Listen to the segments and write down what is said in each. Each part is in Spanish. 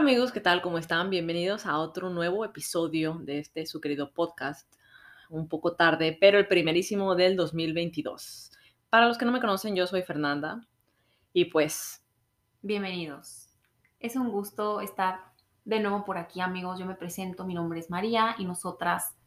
amigos? ¿Qué tal? ¿Cómo están? Bienvenidos a otro nuevo episodio de este su querido podcast. Un poco tarde, pero el primerísimo del 2022. Para los que no me conocen, yo soy Fernanda y pues... Bienvenidos. Es un gusto estar de nuevo por aquí, amigos. Yo me presento, mi nombre es María y nosotras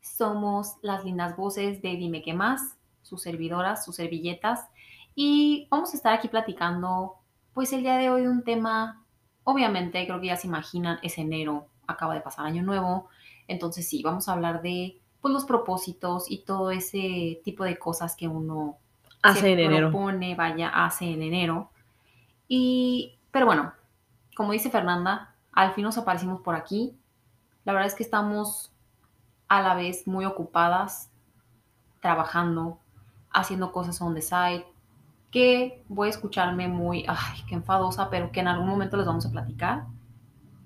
somos las lindas voces de Dime qué más, sus servidoras, sus servilletas. Y vamos a estar aquí platicando, pues el día de hoy, un tema Obviamente, creo que ya se imaginan, es enero, acaba de pasar año nuevo, entonces sí, vamos a hablar de pues, los propósitos y todo ese tipo de cosas que uno hace en enero. propone, vaya, hace en enero. Y, pero bueno, como dice Fernanda, al fin nos aparecimos por aquí. La verdad es que estamos a la vez muy ocupadas, trabajando, haciendo cosas on the side, que voy a escucharme muy, ay, qué enfadosa, pero que en algún momento les vamos a platicar.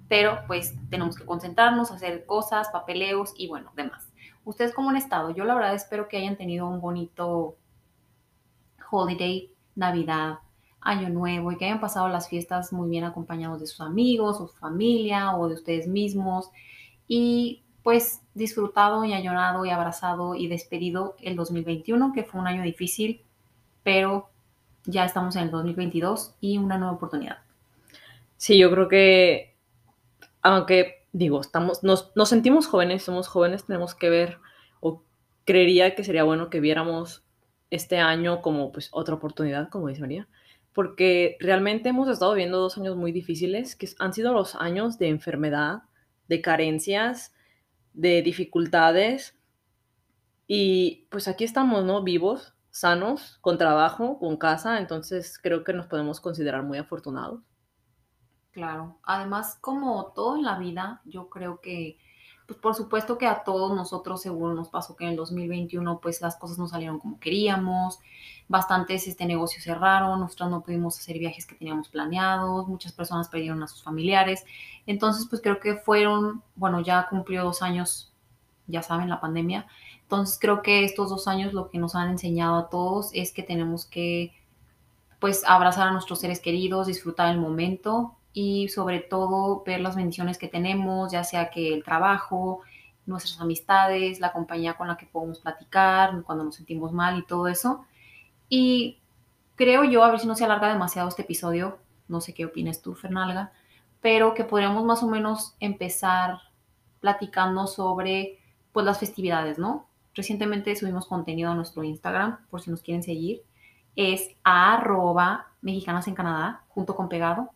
Pero pues tenemos que concentrarnos, hacer cosas, papeleos y bueno, demás. ¿Ustedes cómo han estado? Yo la verdad espero que hayan tenido un bonito holiday, Navidad, Año Nuevo y que hayan pasado las fiestas muy bien acompañados de sus amigos, su familia o de ustedes mismos. Y pues disfrutado y añorado y abrazado y despedido el 2021, que fue un año difícil, pero ya estamos en el 2022 y una nueva oportunidad. Sí, yo creo que, aunque digo, estamos, nos, nos sentimos jóvenes, somos jóvenes, tenemos que ver, o creería que sería bueno que viéramos este año como pues otra oportunidad, como dice María, porque realmente hemos estado viendo dos años muy difíciles, que han sido los años de enfermedad, de carencias, de dificultades, y pues aquí estamos, ¿no? Vivos, sanos, con trabajo, con casa, entonces creo que nos podemos considerar muy afortunados. Claro, además como todo en la vida, yo creo que, pues por supuesto que a todos nosotros seguro nos pasó que en el 2021 pues las cosas no salieron como queríamos, bastantes este negocio cerraron, nosotros no pudimos hacer viajes que teníamos planeados, muchas personas perdieron a sus familiares, entonces pues creo que fueron, bueno, ya cumplió dos años, ya saben, la pandemia, entonces creo que estos dos años lo que nos han enseñado a todos es que tenemos que pues abrazar a nuestros seres queridos, disfrutar el momento y sobre todo ver las bendiciones que tenemos, ya sea que el trabajo, nuestras amistades, la compañía con la que podemos platicar, cuando nos sentimos mal y todo eso. Y creo yo, a ver si no se alarga demasiado este episodio, no sé qué opinas tú, Fernalga, pero que podríamos más o menos empezar platicando sobre pues las festividades, ¿no? Recientemente subimos contenido a nuestro Instagram, por si nos quieren seguir. Es arroba mexicanas en Canadá, junto con pegado,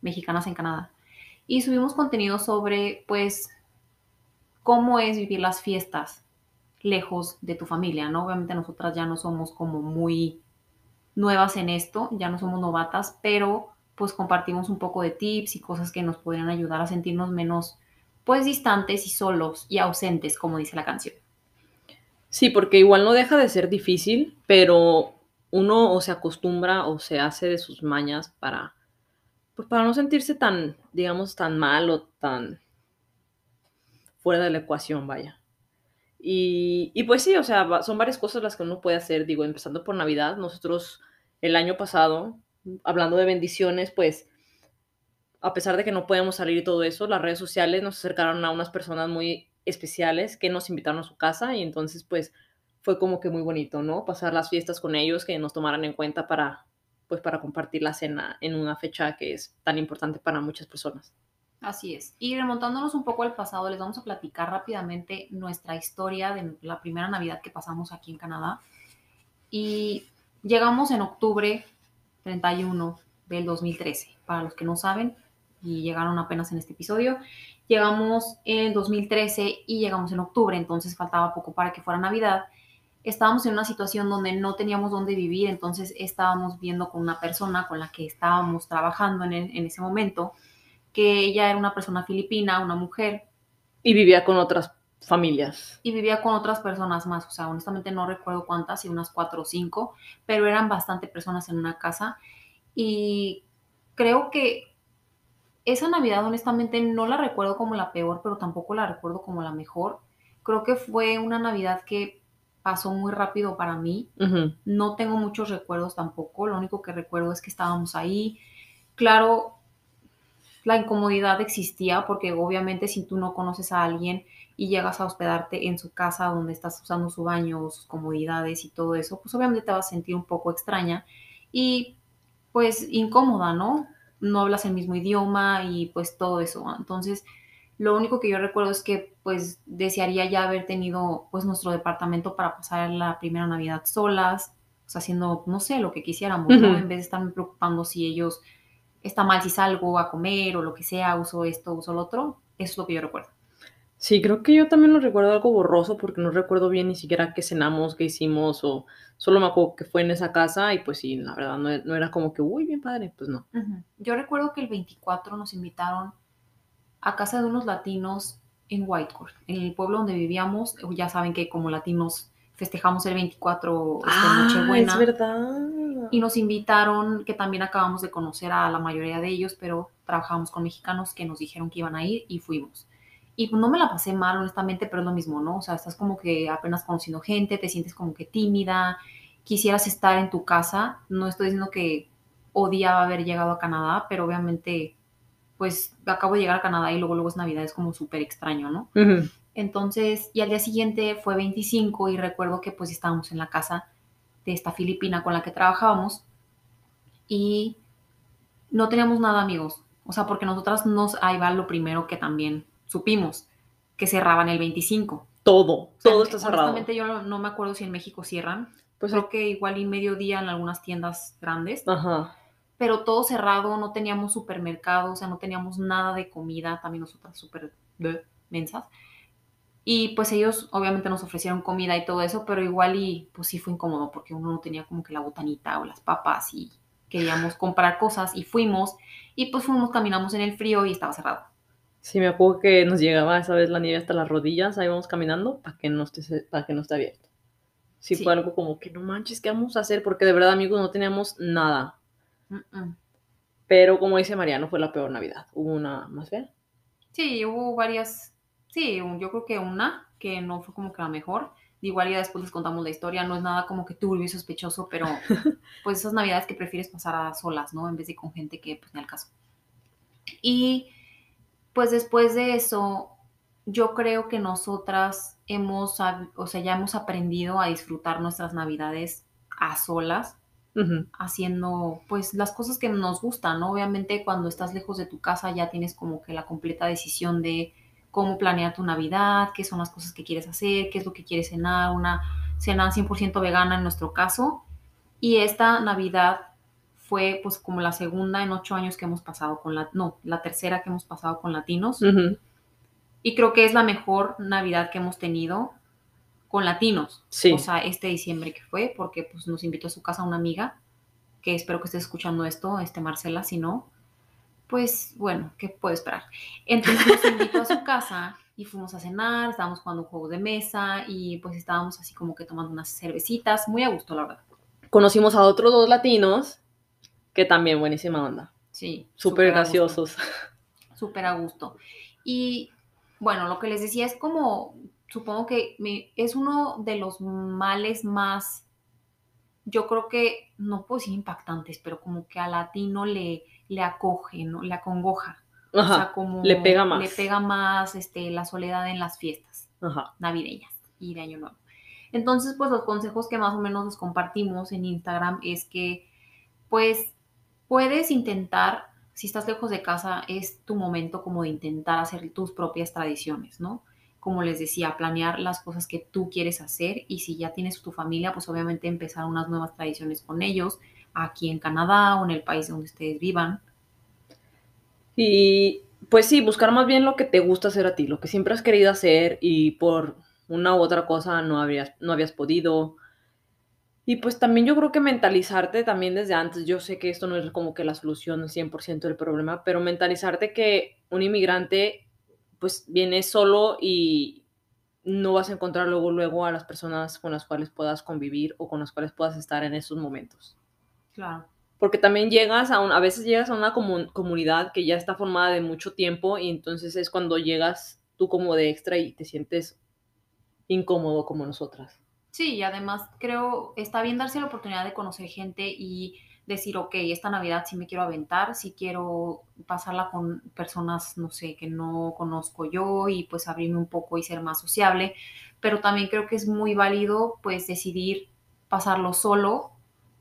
mexicanas en Canadá. Y subimos contenido sobre, pues, cómo es vivir las fiestas lejos de tu familia, ¿no? Obviamente nosotras ya no somos como muy nuevas en esto, ya no somos novatas, pero pues compartimos un poco de tips y cosas que nos podrían ayudar a sentirnos menos, pues, distantes y solos y ausentes, como dice la canción. Sí, porque igual no deja de ser difícil, pero uno o se acostumbra o se hace de sus mañas para, pues para no sentirse tan, digamos, tan mal o tan fuera de la ecuación, vaya. Y, y pues sí, o sea, son varias cosas las que uno puede hacer, digo, empezando por Navidad. Nosotros el año pasado, hablando de bendiciones, pues a pesar de que no podemos salir y todo eso, las redes sociales nos acercaron a unas personas muy especiales que nos invitaron a su casa y entonces pues fue como que muy bonito, ¿no? Pasar las fiestas con ellos, que nos tomaran en cuenta para pues para compartir la cena en una fecha que es tan importante para muchas personas. Así es. Y remontándonos un poco al pasado, les vamos a platicar rápidamente nuestra historia de la primera Navidad que pasamos aquí en Canadá. Y llegamos en octubre 31 del 2013. Para los que no saben y llegaron apenas en este episodio, Llegamos en 2013 y llegamos en octubre, entonces faltaba poco para que fuera Navidad. Estábamos en una situación donde no teníamos dónde vivir, entonces estábamos viendo con una persona con la que estábamos trabajando en, en ese momento, que ella era una persona filipina, una mujer. Y vivía con otras familias. Y vivía con otras personas más, o sea, honestamente no recuerdo cuántas, si unas cuatro o cinco, pero eran bastante personas en una casa. Y creo que esa Navidad honestamente no la recuerdo como la peor, pero tampoco la recuerdo como la mejor. Creo que fue una Navidad que pasó muy rápido para mí. No tengo muchos recuerdos tampoco. Lo único que recuerdo es que estábamos ahí. Claro, la incomodidad existía porque obviamente si tú no conoces a alguien y llegas a hospedarte en su casa donde estás usando su baño, sus comodidades y todo eso, pues obviamente te vas a sentir un poco extraña y pues incómoda, ¿no? No hablas el mismo idioma y pues todo eso. Entonces, lo único que yo recuerdo es que pues desearía ya haber tenido pues nuestro departamento para pasar la primera Navidad solas, o sea, haciendo, no sé, lo que quisiéramos, ¿no? En vez de estarme preocupando si ellos está mal si salgo a comer o lo que sea, uso esto, uso lo otro. Eso es lo que yo recuerdo. Sí, creo que yo también lo recuerdo algo borroso porque no recuerdo bien ni siquiera qué cenamos, qué hicimos o solo me acuerdo que fue en esa casa y pues sí, la verdad no, no era como que, uy, bien padre, pues no. Yo recuerdo que el 24 nos invitaron a casa de unos latinos en Whitecourt, en el pueblo donde vivíamos. Ya saben que como latinos festejamos el 24 este, ah, Nochebuena. Es verdad. Y nos invitaron, que también acabamos de conocer a la mayoría de ellos, pero trabajamos con mexicanos que nos dijeron que iban a ir y fuimos. Y no me la pasé mal, honestamente, pero es lo mismo, ¿no? O sea, estás como que apenas conociendo gente, te sientes como que tímida, quisieras estar en tu casa. No estoy diciendo que odiaba haber llegado a Canadá, pero obviamente, pues acabo de llegar a Canadá y luego luego es Navidad, es como súper extraño, ¿no? Entonces, y al día siguiente fue 25 y recuerdo que pues estábamos en la casa de esta filipina con la que trabajábamos y no teníamos nada amigos. O sea, porque nosotras nos, ahí va lo primero que también supimos, que cerraban el 25. Todo, todo está cerrado. Honestamente yo no, me acuerdo si en México cierran. Pues creo que igual y mediodía en algunas tiendas grandes. Ajá. Pero todo cerrado, no teníamos supermercado, o sea, no teníamos nada de comida, también nosotras súper mensas. Y pues ellos obviamente nos ofrecieron comida y todo eso, pero igual y pues sí fue incómodo porque uno no tenía como que la botanita o las papas y queríamos comprar cosas y fuimos y pues fuimos, caminamos en el frío y estaba cerrado. Sí, me acuerdo que nos llegaba esa vez la nieve hasta las rodillas, ahí vamos caminando para que no esté, para que no esté abierto. Sí, fue algo como que no manches, ¿qué vamos a hacer? Porque de verdad, amigos, no teníamos nada. Pero como dice Mariano, fue la peor Navidad. ¿Hubo una más fea? Sí, hubo varias Sí, yo creo que una que no fue como que la mejor. Igual ya después les contamos la historia, no es nada como que turbio y sospechoso, pero pues esas navidades que prefieres pasar a solas, ¿no? En vez de con gente que pues ni al caso. Y pues después de eso, yo creo que nosotras hemos, o sea, ya hemos aprendido a disfrutar nuestras navidades a solas, haciendo pues las cosas que nos gustan, ¿no? Obviamente cuando estás lejos de tu casa ya tienes como que la completa decisión de cómo planear tu Navidad, qué son las cosas que quieres hacer, qué es lo que quieres cenar, una cena 100% vegana en nuestro caso. Y esta Navidad fue pues como la segunda en ocho años que hemos pasado con la, no, la tercera que hemos pasado con latinos. Y creo que es la mejor Navidad que hemos tenido con latinos. Sí. O sea, este diciembre que fue, porque pues nos invitó a su casa una amiga, que espero que estés escuchando esto, este Marcela, si no, pues bueno, ¿qué puedo esperar? Entonces nos invitó a su casa y fuimos a cenar, estábamos jugando un juego de mesa y pues estábamos así como que tomando unas cervecitas, muy a gusto, la verdad. Conocimos a otros dos latinos que también buenísima onda. Sí. Súper graciosos. Súper a gusto. Y bueno, lo que les decía es como, supongo que es uno de los males más, yo creo que, no puedo decir impactantes, pero como que a latino le le acoge, ¿no? Le acongoja. o sea, como le pega más. Le pega más este, la soledad en las fiestas navideñas y de Año Nuevo. Entonces, pues los consejos que más o menos nos compartimos en Instagram es que, pues, puedes intentar, si estás lejos de casa, es tu momento como de intentar hacer tus propias tradiciones, ¿no? Como les decía, planear las cosas que tú quieres hacer y si ya tienes tu familia, pues obviamente empezar unas nuevas tradiciones con ellos aquí en Canadá o en el país donde ustedes vivan. Y pues sí, buscar más bien lo que te gusta hacer a ti, lo que siempre has querido hacer y por una u otra cosa no, habías, no habías podido. Y pues también yo creo que mentalizarte también desde antes, yo sé que esto no es como que la solución 100% del problema, pero mentalizarte que un inmigrante pues viene solo y no vas a encontrar luego luego a las personas con las cuales puedas convivir o con las cuales puedas estar en esos momentos. Claro. Porque también llegas a un, a veces llegas a una comunidad que ya está formada de mucho tiempo y entonces es cuando llegas tú como de extra y te sientes incómodo como nosotras. Sí, y además creo está bien darse la oportunidad de conocer gente y decir, ok, esta Navidad sí me quiero aventar, sí quiero pasarla con personas, no sé, que no conozco yo y pues abrirme un poco y ser más sociable, pero también creo que es muy válido pues decidir pasarlo solo,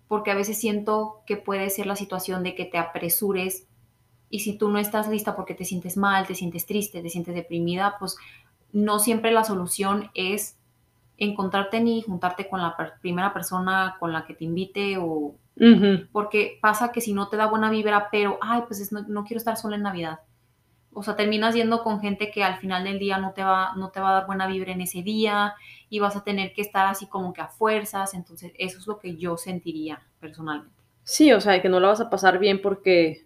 porque a veces siento que puede ser la situación de que te apresures y si tú no estás lista porque te sientes mal, te sientes triste, te sientes deprimida, pues no siempre la solución es encontrarte ni juntarte con la primera persona con la que te invite o porque pasa que si no te da buena vibra, pero ay, pues no, no, quiero estar sola en Navidad. O sea, terminas yendo con gente que al final del día no te va no te va a dar buena vibra en ese día y vas a tener que estar así como que a fuerzas, entonces eso es lo que yo sentiría personalmente. Sí, o sea, que no la vas a pasar bien porque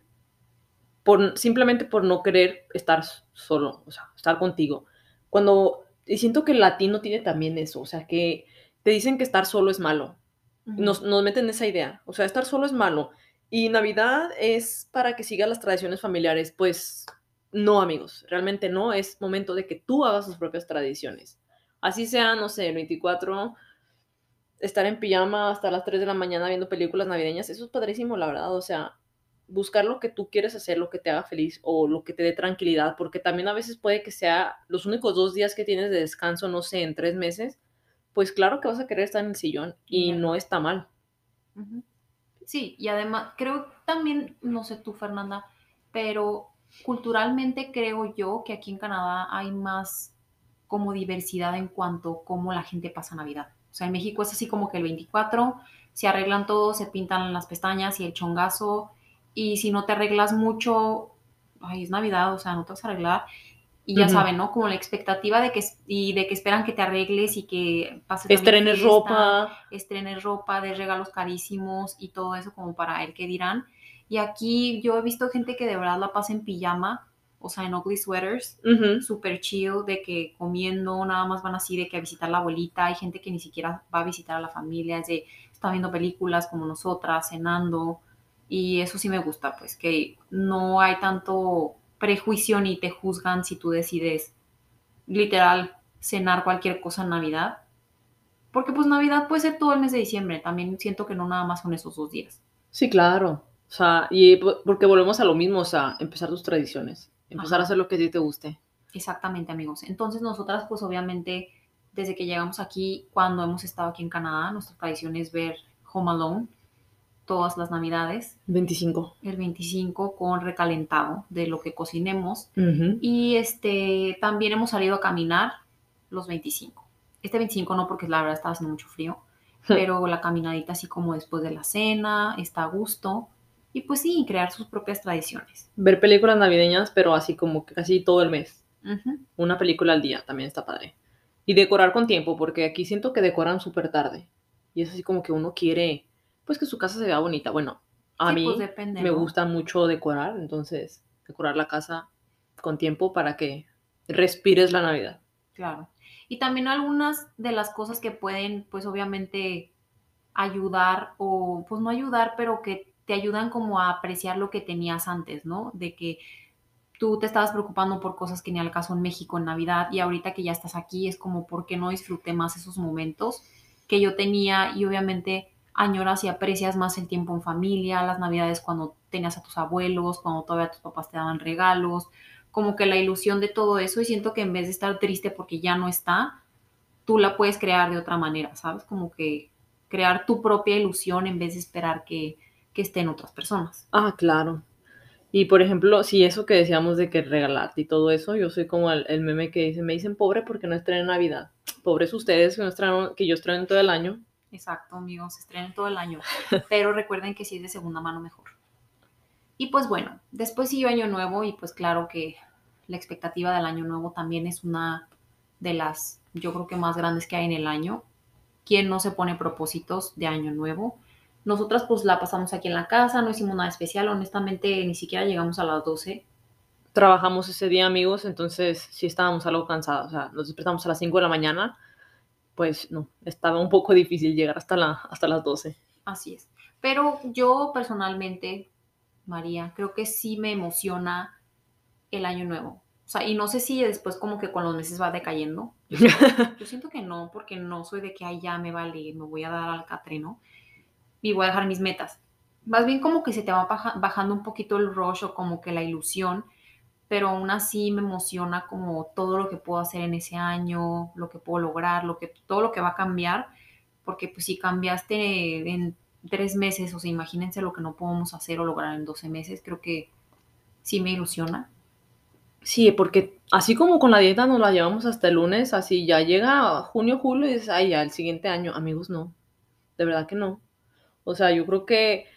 por simplemente por no querer estar solo, o sea, estar contigo. Cuando y siento que el latino tiene también eso, o sea, que te dicen que estar solo es malo. nos, nos, meten esa idea, o sea, estar solo es malo. Y Navidad es para que sigas las tradiciones familiares. Pues no, amigos, realmente no. Es momento de que tú hagas tus propias tradiciones. Así sea, no sé, el 24, estar en pijama hasta las 3 de la mañana viendo películas navideñas. Eso es padrísimo, la verdad. O sea, buscar lo que tú quieres hacer, lo que te haga feliz o lo que te dé tranquilidad, porque también a veces puede que sea los únicos dos días que tienes de descanso, no sé, en tres meses, pues claro que vas a querer estar en el sillón y no está mal. Sí, y además creo también, no sé tú Fernanda, pero culturalmente creo yo que aquí en Canadá hay más como diversidad en cuanto a cómo la gente pasa Navidad. O sea, en México es así como que el 24 se arreglan todos, se pintan las pestañas y el chongazo y si no te arreglas mucho, ay, es Navidad, o sea, no te vas a arreglar. Y ya saben, ¿no? Como la expectativa de que, y de que esperan que te arregles y que pases. Estrenes ropa. Estrenes ropa, de regalos carísimos y todo eso como para el que dirán. Y aquí yo he visto gente que de verdad la pasa en pijama, o sea, en ugly sweaters, súper chill, de que comiendo, nada más van así de que a visitar a la abuelita. Hay gente que ni siquiera va a visitar a la familia, es de, está viendo películas como nosotras, cenando. Y eso sí me gusta, pues que no hay tanto prejuicio ni te juzgan si tú decides literal cenar cualquier cosa en Navidad. Porque pues Navidad puede ser todo el mes de diciembre. También siento que no nada más son esos dos días. Sí, claro. O sea, y porque volvemos a lo mismo, o sea, empezar tus tradiciones. Empezar a hacer lo que a ti te guste. Exactamente, amigos. Entonces nosotras pues obviamente desde que llegamos aquí, cuando hemos estado aquí en Canadá, nuestra tradición es ver Home Alone todas las navidades. 25. El 25 con recalentado de lo que cocinemos. Y este también hemos salido a caminar los 25. Este 25 no porque la verdad estaba haciendo mucho frío, pero la caminadita así como después de la cena, está a gusto. Y pues sí, crear sus propias tradiciones. Ver películas navideñas, pero así como casi todo el mes. Una película al día también está padre. Y decorar con tiempo, porque aquí siento que decoran súper tarde. Y es así como que uno quiere pues que su casa se vea bonita. Bueno, a mí pues me gusta mucho decorar, entonces decorar la casa con tiempo para que respires la Navidad. Claro. Y también algunas de las cosas que pueden, pues obviamente, ayudar o, pues no ayudar, pero que te ayudan como a apreciar lo que tenías antes, ¿no? De que tú te estabas preocupando por cosas que ni al caso en México en Navidad y ahorita que ya estás aquí es como, ¿por qué no disfruté más esos momentos que yo tenía? Y obviamente añoras y aprecias más el tiempo en familia, las navidades cuando tenías a tus abuelos, cuando todavía tus papás te daban regalos, como que la ilusión de todo eso y siento que en vez de estar triste porque ya no está, tú la puedes crear de otra manera, ¿sabes? Como que crear tu propia ilusión en vez de esperar que, que estén otras personas. Ah, claro. Y por ejemplo, si eso que decíamos de que regalarte y todo eso, yo soy como el, meme que me dicen pobre porque no estrenen Navidad. Pobres ustedes que, no que yo estreno todo el año. Exacto, amigos, se estrenen todo el año. Pero recuerden que si es de segunda mano, mejor. Y pues bueno, después siguió Año Nuevo y pues claro que la expectativa del Año Nuevo también es una de las, yo creo que más grandes que hay en el año. ¿Quién no se pone propósitos de Año Nuevo? Nosotras pues la pasamos aquí en la casa, no hicimos nada especial, honestamente ni siquiera llegamos a las 12. Trabajamos ese día, amigos, entonces sí estábamos algo cansados, o sea, nos despertamos a las 5 de la mañana pues no, estaba un poco difícil llegar hasta, la, hasta las 12. Así es. Pero yo personalmente, María, creo que sí me emociona el año nuevo. O sea, y no sé si después como que con los meses va decayendo. Yo siento, que no, porque no soy de que, ay, ya me vale, me voy a dar al catrino y voy a dejar mis metas. más bien como que se te va bajando un poquito el rush o como que la ilusión, pero aún así me emociona como todo lo que puedo hacer en ese año, lo que puedo lograr, lo que, todo lo que va a cambiar, porque pues si cambiaste en tres meses, o sea, imagínense lo que no podemos hacer o lograr en 12 meses, creo que sí me ilusiona. Sí, porque así como con la dieta nos la llevamos hasta el lunes, así ya llega junio, julio y dices, ay, ya el siguiente año, amigos, no, de verdad que no. O sea, yo creo que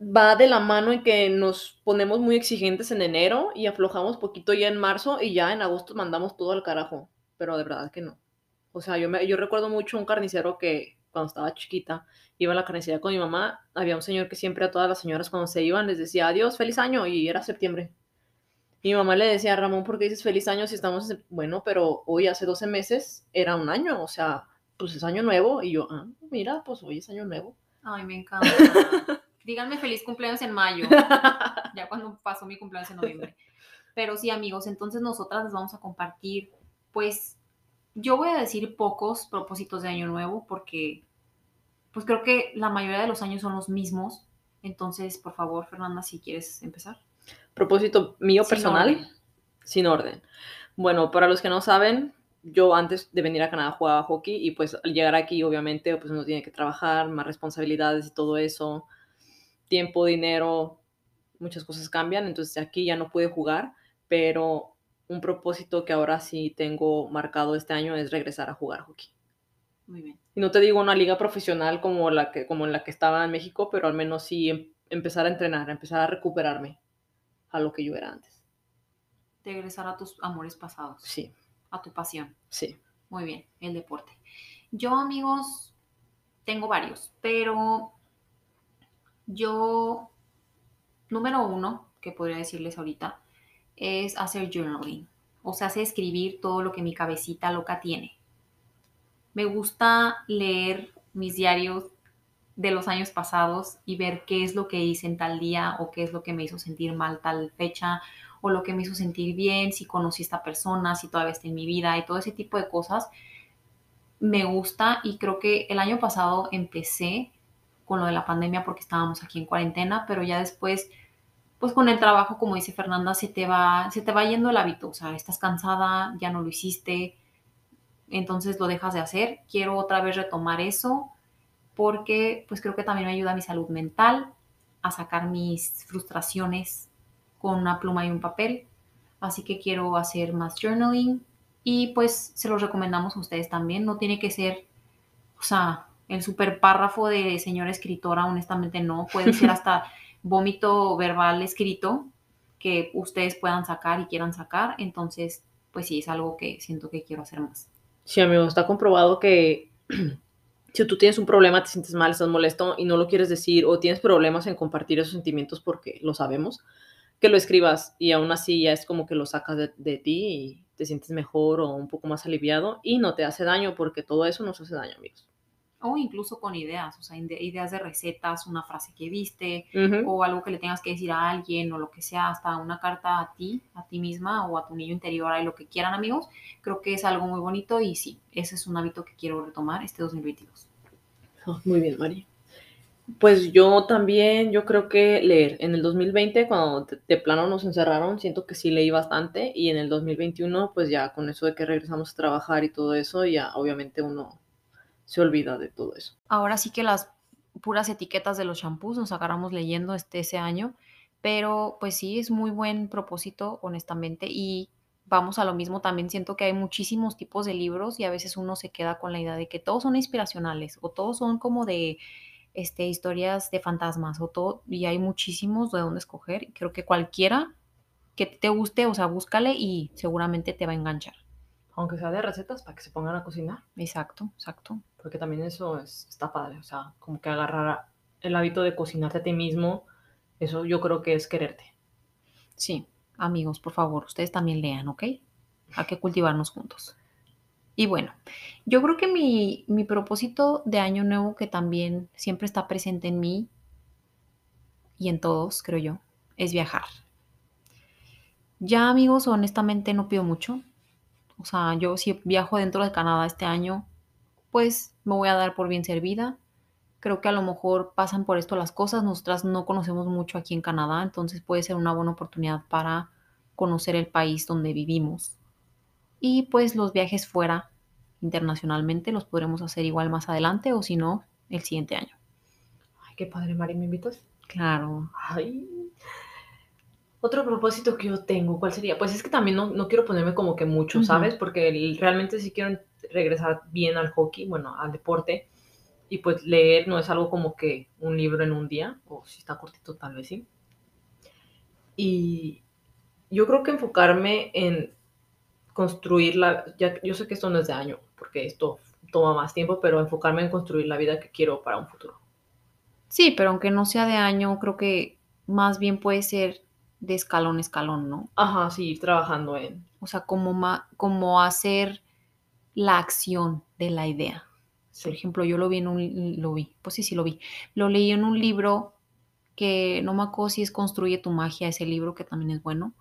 va de la mano en que nos ponemos muy exigentes en enero y aflojamos poquito ya en marzo y ya en agosto mandamos todo al carajo, pero de verdad que no. O sea, yo, me, yo recuerdo mucho un carnicero que cuando estaba chiquita iba a la carnicería con mi mamá, había un señor que siempre a todas las señoras cuando se iban les decía adiós, feliz año y era septiembre. Y mi mamá le decía, Ramón, ¿por qué dices feliz año si estamos, bueno, pero hoy hace 12 meses era un año, o sea, pues es año nuevo y yo, ah, mira, pues hoy es año nuevo. Ay, me encanta. díganme feliz cumpleaños en mayo, ya cuando pasó mi cumpleaños en noviembre. Pero sí, amigos, entonces nosotras les vamos a compartir, pues, yo voy a decir pocos propósitos de año nuevo porque, pues creo que la mayoría de los años son los mismos. Entonces, por favor, Fernanda, si quieres empezar. Propósito mío personal, sin orden. Bueno, para los que no saben, yo antes de venir a Canadá jugaba hockey y pues al llegar aquí obviamente pues uno tiene que trabajar, más responsabilidades y todo eso tiempo, dinero, muchas cosas cambian, entonces aquí ya no pude jugar, pero un propósito que ahora sí tengo marcado este año es regresar a jugar hockey. Muy bien. Y no te digo una liga profesional como la que, como en la que estaba en México, pero al menos sí em, empezar a entrenar, empezar a recuperarme a lo que yo era antes. Regresar a tus amores pasados. Sí. A tu pasión. Sí. Muy bien, el deporte. Yo, amigos, tengo varios, pero yo, número uno, que podría decirles ahorita, es hacer journaling. O sea, hace escribir todo lo que mi cabecita loca tiene. Me gusta leer mis diarios de los años pasados y ver qué es lo que hice en tal día o qué es lo que me hizo sentir mal tal fecha o lo que me hizo sentir bien, si conocí a esta persona, si todavía está en mi vida y todo ese tipo de cosas. Me gusta y creo que el año pasado empecé con lo de la pandemia porque estábamos aquí en cuarentena, pero ya después, pues con el trabajo, como dice Fernanda, se te va, se te va yendo el hábito, o sea, estás cansada, ya no lo hiciste, entonces lo dejas de hacer. Quiero otra vez retomar eso porque pues creo que también me ayuda a mi salud mental, a sacar mis frustraciones con una pluma y un papel. Así que quiero hacer más journaling y pues se los recomendamos a ustedes también. No tiene que ser, o sea, el super párrafo de señora escritora, honestamente no. Puede ser hasta vómito verbal escrito que ustedes puedan sacar y quieran sacar. Entonces, pues sí, es algo que siento que quiero hacer más. Sí, amigo, está comprobado que si tú tienes un problema, te sientes mal, estás molesto y no lo quieres decir o tienes problemas en compartir esos sentimientos porque lo sabemos, que lo escribas y aún así ya es como que lo sacas de, de ti y te sientes mejor o un poco más aliviado y no te hace daño porque todo eso nos hace daño, amigos o incluso con ideas, o sea, ideas de recetas, una frase que viste o algo que le tengas que decir a alguien o lo que sea, hasta una carta a ti, a ti misma o a tu niño interior, lo que quieran amigos, creo que es algo muy bonito y sí, ese es un hábito que quiero retomar este 2022. muy bien, Mari. Pues yo también, yo creo que leer. En el 2020, cuando de plano nos encerraron, siento que sí leí bastante y en el 2021, pues ya con eso de que regresamos a trabajar y todo eso, ya obviamente uno se olvida de todo eso. Ahora sí que las puras etiquetas de los shampoos nos agarramos leyendo este ese año, pero pues sí es muy buen propósito, honestamente, y vamos a lo mismo, también siento que hay muchísimos tipos de libros y a veces uno se queda con la idea de que todos son inspiracionales o todos son como de este, historias de fantasmas o todo, y hay muchísimos de dónde escoger. Creo que cualquiera que te guste, o sea, búscale y seguramente te va a enganchar. Aunque sea de recetas para que se pongan a cocinar. Exacto, exacto porque también eso es, está padre, o sea, como que agarrar el hábito de cocinarte a ti mismo, eso yo creo que es quererte. Sí, amigos, por favor, ustedes también lean, ¿ok? Hay que cultivarnos juntos. Y bueno, yo creo que mi, mi propósito de año nuevo, que también siempre está presente en mí y en todos, creo yo, es viajar. Ya amigos, honestamente no pido mucho. O sea, yo si viajo dentro de Canadá este año, pues me voy a dar por bien servida. Creo que a lo mejor pasan por esto las cosas. Nosotras no conocemos mucho aquí en Canadá, entonces puede ser una buena oportunidad para conocer el país donde vivimos. Y pues los viajes fuera internacionalmente los podremos hacer igual más adelante o si no, el siguiente año. Ay, qué padre, Mari, ¿me invitas? Claro. Ay. Otro propósito que yo tengo, ¿cuál sería? Pues es que también no, no quiero ponerme como que mucho. ¿sabes? Porque realmente sí quiero regresar bien al hockey, bueno, al deporte. Y pues leer no es algo como que un libro en un día, o si está cortito tal vez sí. Y yo creo que enfocarme en construir la, ya, yo sé que esto no es de año, porque esto toma más tiempo, pero enfocarme en construir la vida que quiero para un futuro. Sí, pero aunque no sea de año, creo que más bien puede ser de escalón a escalón, ¿no? Ajá, sí, ir trabajando en... O sea, como, ma- como hacer la acción de la idea. Por ejemplo, yo lo vi en un, lo vi, pues sí, sí lo vi. Lo leí en un libro que no me acuerdo si es Construye tu magia, ese libro que también es bueno,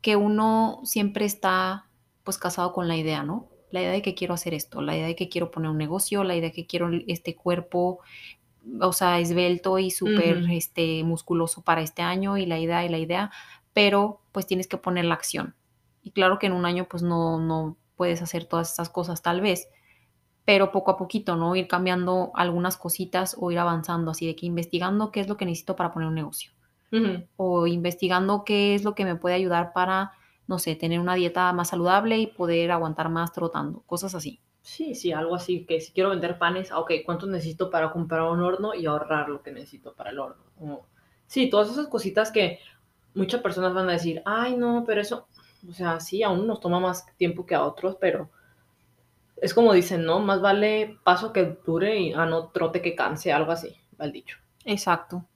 que uno siempre está pues casado con la idea, ¿no? La idea de que quiero hacer esto, la idea de que quiero poner un negocio, la idea de que quiero este cuerpo, o sea, esbelto y súper este, musculoso para este año y la idea y la idea, pero pues tienes que poner la acción. Y claro que en un año pues no, no puedes hacer todas estas cosas tal vez, pero poco a poquito, ¿no? Ir cambiando algunas cositas o ir avanzando, así de que investigando qué es lo que necesito para poner un negocio o investigando qué es lo que me puede ayudar para, no sé, tener una dieta más saludable y poder aguantar más trotando, cosas así. Sí, sí, algo así, que si quiero vender panes, ah, ok, ¿cuánto necesito para comprar un horno y ahorrar lo que necesito para el horno? Sí, todas esas cositas que muchas personas van a decir, ay, no, pero eso, o sea, sí, a uno nos toma más tiempo que a otros, pero es como dicen, ¿no? Más vale paso que dure y a no trote que canse, algo así, va el dicho. Exacto.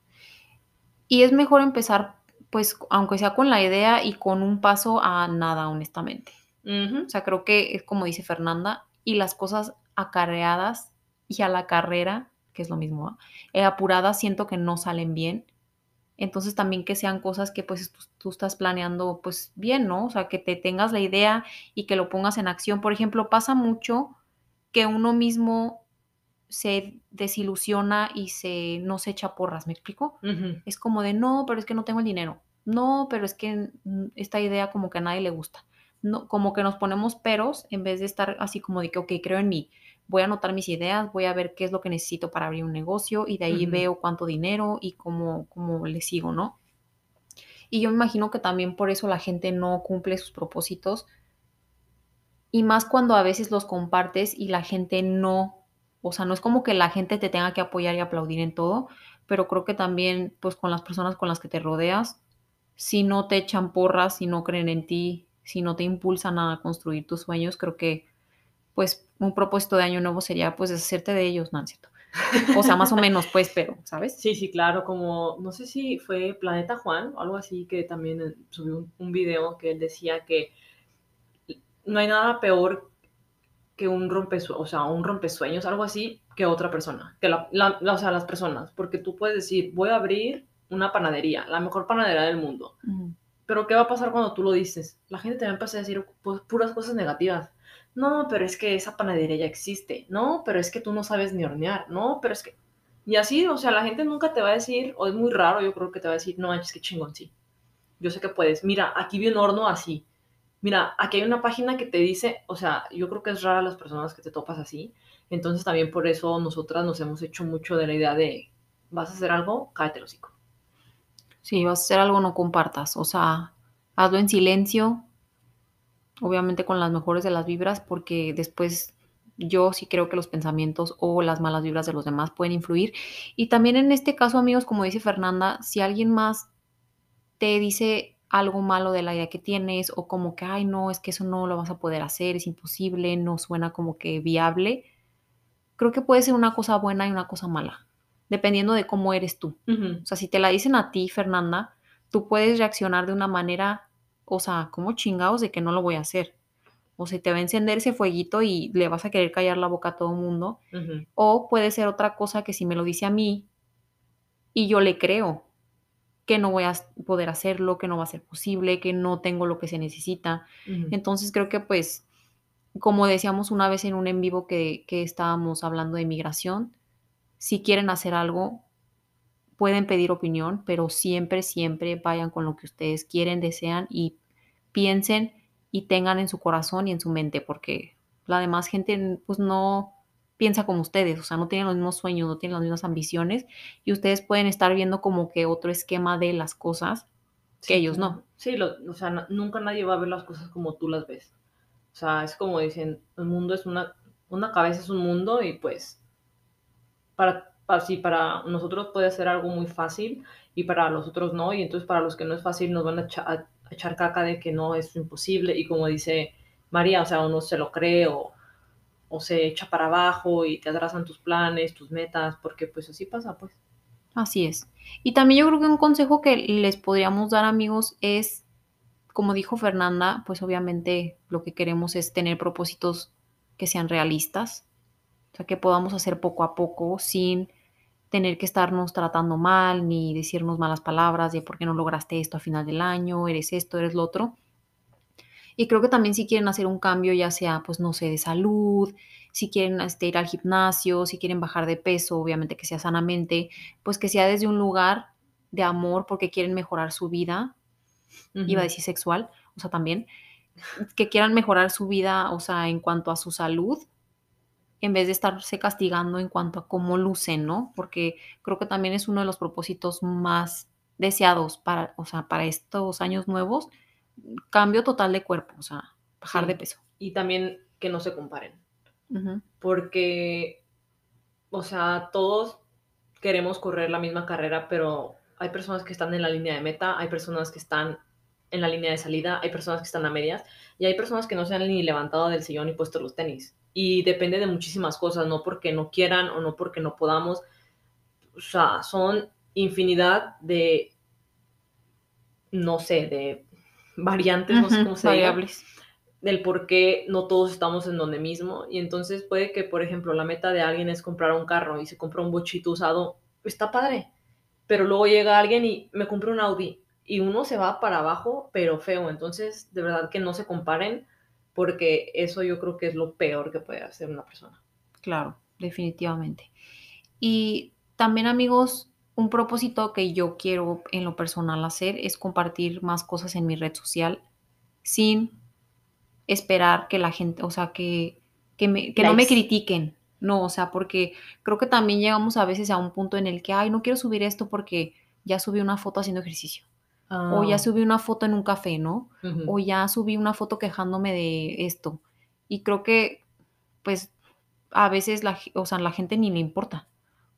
Y es mejor empezar, pues, aunque sea con la idea y con un paso a nada, honestamente. O sea, creo que es como dice Fernanda, y las cosas acarreadas y a la carrera, que es lo mismo. Eh, apuradas, siento que no salen bien. Entonces también que sean cosas que pues tú, tú estás planeando pues bien, ¿no? O sea, que te tengas la idea y que lo pongas en acción. Por ejemplo, pasa mucho que uno mismo se desilusiona y se no se echa porras, ¿me explico? Es como de, no, pero es que no tengo el dinero. No, pero es que mm, esta idea como que a nadie le gusta. No, como que nos ponemos peros en vez de estar así como de que, ok, creo en mí. Voy a anotar mis ideas, voy a ver qué es lo que necesito para abrir un negocio y de ahí veo cuánto dinero y cómo, cómo le sigo, ¿no? Y yo me imagino que también por eso la gente no cumple sus propósitos y más cuando a veces los compartes y la gente no, o sea, no es como que la gente te tenga que apoyar y aplaudir en todo, pero creo que también, pues con las personas con las que te rodeas, si no te echan porras, si no creen en ti, si no te impulsan a construir tus sueños, creo que, pues, un propósito de año nuevo sería, pues, deshacerte de ellos, ¿no? es cierto? O sea, más o menos, pues, pero, ¿sabes? Sí, sí, claro, como, no sé si fue Planeta Juan o algo así, que también eh, subió un, un video que él decía que no hay nada peor que un rompesueños, o sea, un rompesueños, algo así, que otra persona, que la, la- la- o sea, las personas, porque tú puedes decir, voy a abrir una panadería, la mejor panadería del mundo, Ujú. Pero ¿qué va a pasar cuando tú lo dices? La gente te va a empezar a decir puras cosas negativas. No, pero es que esa panadería ya existe. No, pero es que tú no sabes ni hornear. No, pero es que... Y así, o sea, la gente nunca te va a decir, o es muy raro, yo creo que te va a decir, no manches, qué chingón, sí. Yo sé que puedes. Mira, aquí vi un horno así. Mira, aquí hay una página que te dice, o sea, yo creo que es rara las personas que te topas así. Entonces también por eso nosotras nos hemos hecho mucho de la idea de, vas a hacer algo, cállate el. Si vas a hacer algo, no compartas, o sea, hazlo en silencio, obviamente con las mejores de las vibras, porque después yo sí creo que los pensamientos o las malas vibras de los demás pueden influir. Y también en este caso, amigos, como dice Fernanda, si alguien más te dice algo malo de la idea que tienes o como que, ay, no, es que eso no lo vas a poder hacer, es imposible, no suena como que viable, creo que puede ser una cosa buena y una cosa mala, dependiendo de cómo eres tú. O sea, si te la dicen a ti, Fernanda, tú puedes reaccionar de una manera, o sea, como chingados de que no lo voy a hacer. O se te va a encender ese fueguito y le vas a querer callar la boca a todo el mundo. O puede ser otra cosa que si me lo dice a mí y yo le creo que no voy a poder hacerlo, que no va a ser posible, que no tengo lo que se necesita. Entonces creo que pues, como decíamos una vez en un en vivo que, que estábamos hablando de migración, si quieren hacer algo, pueden pedir opinión, pero siempre, siempre vayan con lo que ustedes quieren, desean y piensen y tengan en su corazón y en su mente, porque la demás gente pues no piensa como ustedes, o sea, no tienen los mismos sueños, no tienen las mismas ambiciones y ustedes pueden estar viendo como que otro esquema de las cosas que ellos no. Sí, o sea, nunca nadie va a ver las cosas como tú las ves. O sea, es como dicen, el mundo es una, una cabeza es un mundo y pues para, para, para nosotros puede ser algo muy fácil y para los otros no, y entonces para los que no es fácil nos van a, echar caca de que no es imposible y como dice María, o sea, uno se lo cree o, o se echa para abajo y te atrasan tus planes, tus metas, porque pues así pasa, pues. Así es. Y también yo creo que un consejo que les podríamos dar amigos es, como dijo Fernanda, pues obviamente lo que queremos es tener propósitos que sean realistas, o sea, que podamos hacer poco a poco sin tener que estarnos tratando mal ni decirnos malas palabras de por qué no lograste esto a final del año, eres esto, eres lo otro. Y creo que también si quieren hacer un cambio, ya sea, pues no sé, de salud, si quieren este, ir al gimnasio, si quieren bajar de peso, obviamente que sea sanamente, pues que sea desde un lugar de amor porque quieren mejorar su vida, iba a decir sexual, o sea, también, que quieran mejorar su vida, o sea, en cuanto a su salud, en vez de estarse castigando en cuanto a cómo lucen, ¿no? Porque creo que también es uno de los propósitos más deseados para, o sea, para estos años nuevos, cambio total de cuerpo, o sea, bajar de peso. Y también que no se comparen. Porque, o sea, todos queremos correr la misma carrera, pero hay personas que están en la línea de meta, hay personas que están en la línea de salida, hay personas que están a medias y hay personas que no se han ni levantado del sillón y puesto los tenis. Y depende de muchísimas cosas, no porque no quieran o no porque no podamos. O sea, son infinidad de, no sé, de variantes, no sé cómo se Variables. del por qué no todos estamos en donde mismo. Y entonces puede que, por ejemplo, la meta de alguien es comprar un carro y se compra un bochito usado, está padre. Pero luego llega alguien y me compra un Audi y uno se va para abajo, pero feo. Entonces, de verdad que no se comparen porque eso yo creo que es lo peor que puede hacer una persona. Claro, definitivamente. Y también amigos, un propósito que yo quiero en lo personal hacer es compartir más cosas en mi red social sin esperar que la gente, o sea, que, que, no me critiquen. No, o sea, porque creo que también llegamos a veces a un punto en el que, ay, no quiero subir esto porque ya subí una foto haciendo ejercicio. O ya ah. subí una foto en un café, ¿no? O ya subí una foto quejándome de esto. Y creo que, pues, a veces la, o sea, la gente ni le importa.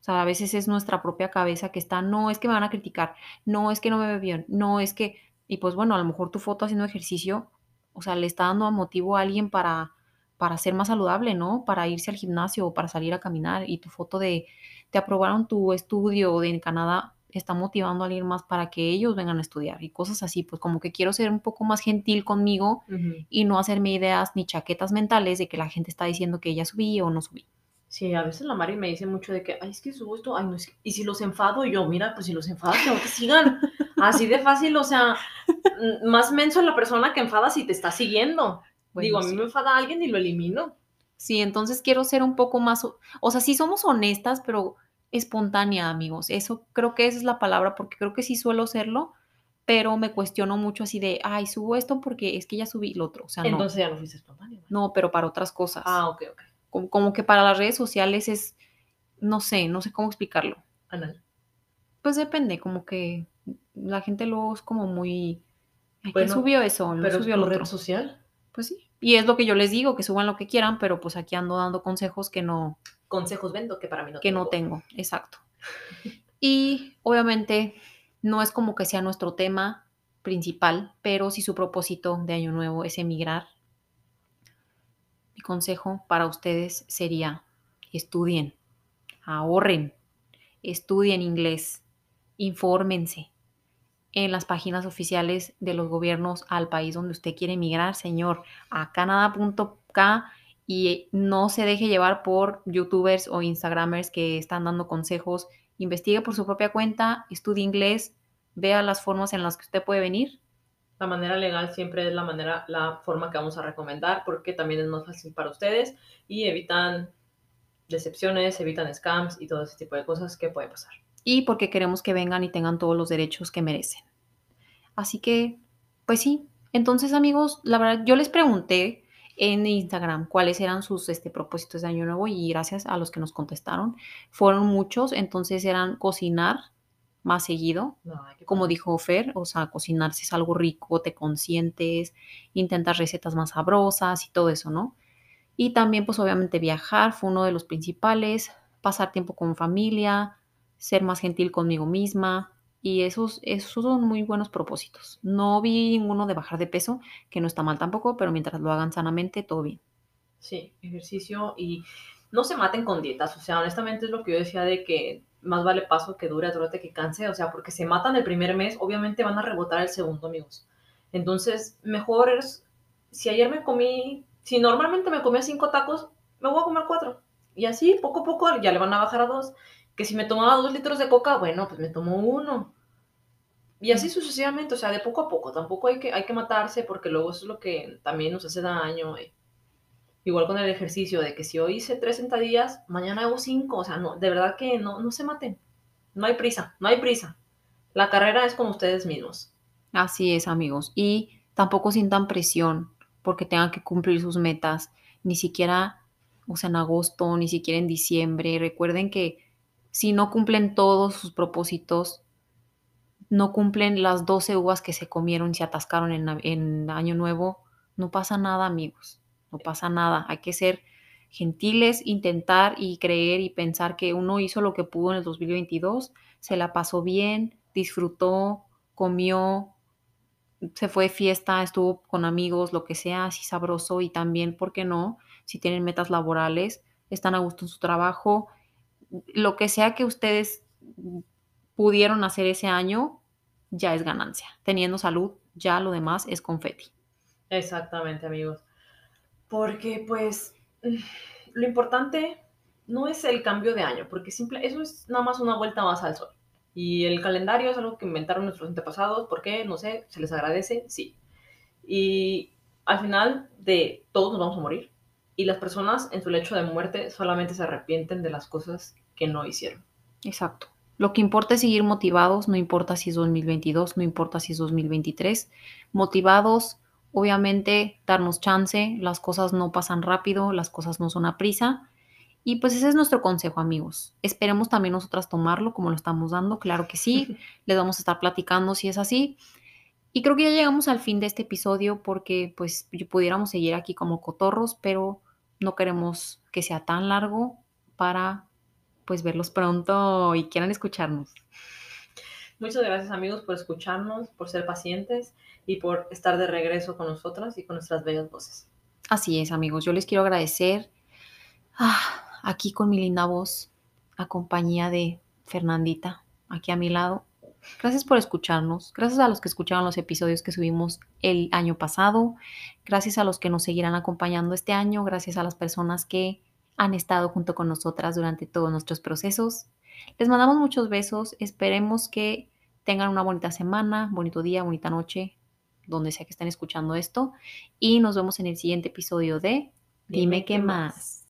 O sea, a veces es nuestra propia cabeza que está, no, es que me van a criticar, no, es que no me ve bien, no, es que, y pues bueno, a lo mejor tu foto haciendo ejercicio, o sea, le está dando a motivo a alguien para, para ser más saludable, ¿no? Para irse al gimnasio o para salir a caminar y tu foto de, te aprobaron tu estudio de en Canadá, está motivando a alguien más para que ellos vengan a estudiar y cosas así, pues como que quiero ser un poco más gentil conmigo y no hacerme ideas ni chaquetas mentales de que la gente está diciendo que ya subí o no subí. Sí, a veces la Mari me dice mucho de que, ay, es que subo esto, ay, no, es y si los enfado, yo, mira, pues si los enfado, tengo que sigan. Así de fácil, o sea, más menso la persona que enfada si te está siguiendo. Digo, a mí me enfada alguien y lo elimino. Sí, entonces quiero ser un poco más, o sea, sí somos honestas, pero espontánea, amigos. Eso creo que esa es la palabra, porque creo que sí suelo serlo, pero me cuestiono mucho así de, ay, subo esto porque es que ya subí lo otro. O sea, Entonces ya no fuiste espontánea. No, pero para otras cosas. Ah, ok, ok. Como, que para las redes sociales es, no sé, no sé cómo explicarlo. Anal. Pues depende, como que la gente luego es como muy... Ay, subió eso? ¿Lo pero subió lo red social? Pues sí. Y es lo que yo les digo, que suban lo que quieran, pero pues aquí ando dando consejos que no, consejos vendo que para mí no que no tengo, exacto. Y obviamente no es como que sea nuestro tema principal, pero si su propósito de año nuevo es emigrar, mi consejo para ustedes sería estudien, ahorren, estudien inglés, infórmense. En las páginas oficiales de los gobiernos al país donde usted quiere emigrar, señor, a canadá.ca y no se deje llevar por youtubers o instagramers que están dando consejos. Investigue por su propia cuenta, estudie inglés, vea las formas en las que usted puede venir. La manera legal siempre es la manera, la forma que vamos a recomendar porque también es más fácil para ustedes y evitan decepciones, evitan scams y todo ese tipo de cosas que puede pasar. Y porque queremos que vengan y tengan todos los derechos que merecen. Así que, pues sí. Entonces, amigos, la verdad, yo les pregunté en Instagram cuáles eran sus este, propósitos de año nuevo y gracias a los que nos contestaron, fueron muchos. Entonces eran cocinar más seguido, No, como dijo Fer, o sea, cocinar si es algo rico, te consientes, intentas recetas más sabrosas y todo eso, ¿no? Y también, pues obviamente viajar fue uno de los principales, pasar tiempo con familia, ser más gentil conmigo misma. Y esos, esos son muy buenos propósitos. No vi ninguno de bajar de peso, que no está mal tampoco, pero mientras lo hagan sanamente, todo bien. Sí, ejercicio y no se maten con dietas. O sea, honestamente es lo que yo decía de que más vale paso que dure, dúrate que canse. O sea, porque se matan el primer mes, obviamente van a rebotar el segundo, amigos. Entonces, mejor es, si ayer me comí, si normalmente me comía cinco tacos, me voy a comer cuatro. Y así, poco a poco, ya le van a bajar a dos. Que si me tomaba dos litros de coca, bueno, pues me tomo uno. Y así sucesivamente, o sea, de poco a poco. Tampoco hay que, hay que matarse porque luego eso es lo que también nos hace daño. eh. Igual con el ejercicio, de que si hoy hice tres sentadillas, mañana hago cinco. O sea, no, de verdad que no, no se maten. No hay prisa, no hay prisa. La carrera es con ustedes mismos. Así es, amigos. Y tampoco sientan presión porque tengan que cumplir sus metas, ni siquiera, o sea, en agosto, ni siquiera en diciembre. Recuerden que si no cumplen todos sus propósitos, no cumplen las 12 uvas que se comieron se atascaron en, en Año Nuevo, no pasa nada, amigos. No pasa nada. Hay que ser gentiles, intentar y creer y pensar que uno hizo lo que pudo en el 2022, se la pasó bien, disfrutó, comió, se fue de fiesta, estuvo con amigos, lo que sea, así sabroso y también, ¿por qué no? Si tienen metas laborales, están a gusto en su trabajo, lo que sea que ustedes pudieron hacer ese año, ya es ganancia. Teniendo salud, ya lo demás es confeti. Exactamente, amigos. Porque, pues, lo importante no es el cambio de año, porque simple, eso es nada más una vuelta más al sol. Y el calendario es algo que inventaron nuestros antepasados, ¿por qué? No sé, se les agradece, sí. Y al final de todos nos vamos a morir. Y las personas en su lecho de muerte solamente se arrepienten de las cosas que no hicieron. Exacto. Lo que importa es seguir motivados, no importa si es 2022, no importa si es 2023. Motivados, obviamente, darnos chance, las cosas no pasan rápido, las cosas no son a prisa. Y pues ese es nuestro consejo, amigos. Esperemos también nosotras tomarlo como lo estamos dando, claro que sí. Les vamos a estar platicando si es así. Y creo que ya llegamos al fin de este episodio porque pues pudiéramos seguir aquí como cotorros, pero no queremos que sea tan largo para pues verlos pronto y quieran escucharnos. Muchas gracias amigos por escucharnos, por ser pacientes y por estar de regreso con nosotras y con nuestras bellas voces. Así es, amigos. Yo les quiero agradecer ah, aquí con mi linda voz, a compañía de Fernandita, aquí a mi lado. Gracias por escucharnos. Gracias a los que escucharon los episodios que subimos el año pasado. Gracias a los que nos seguirán acompañando este año. Gracias a las personas que han estado junto con nosotras durante todos nuestros procesos. Les mandamos muchos besos. Esperemos que tengan una bonita semana, bonito día, bonita noche, donde sea que estén escuchando esto. Y nos vemos en el siguiente episodio de Dime, qué más.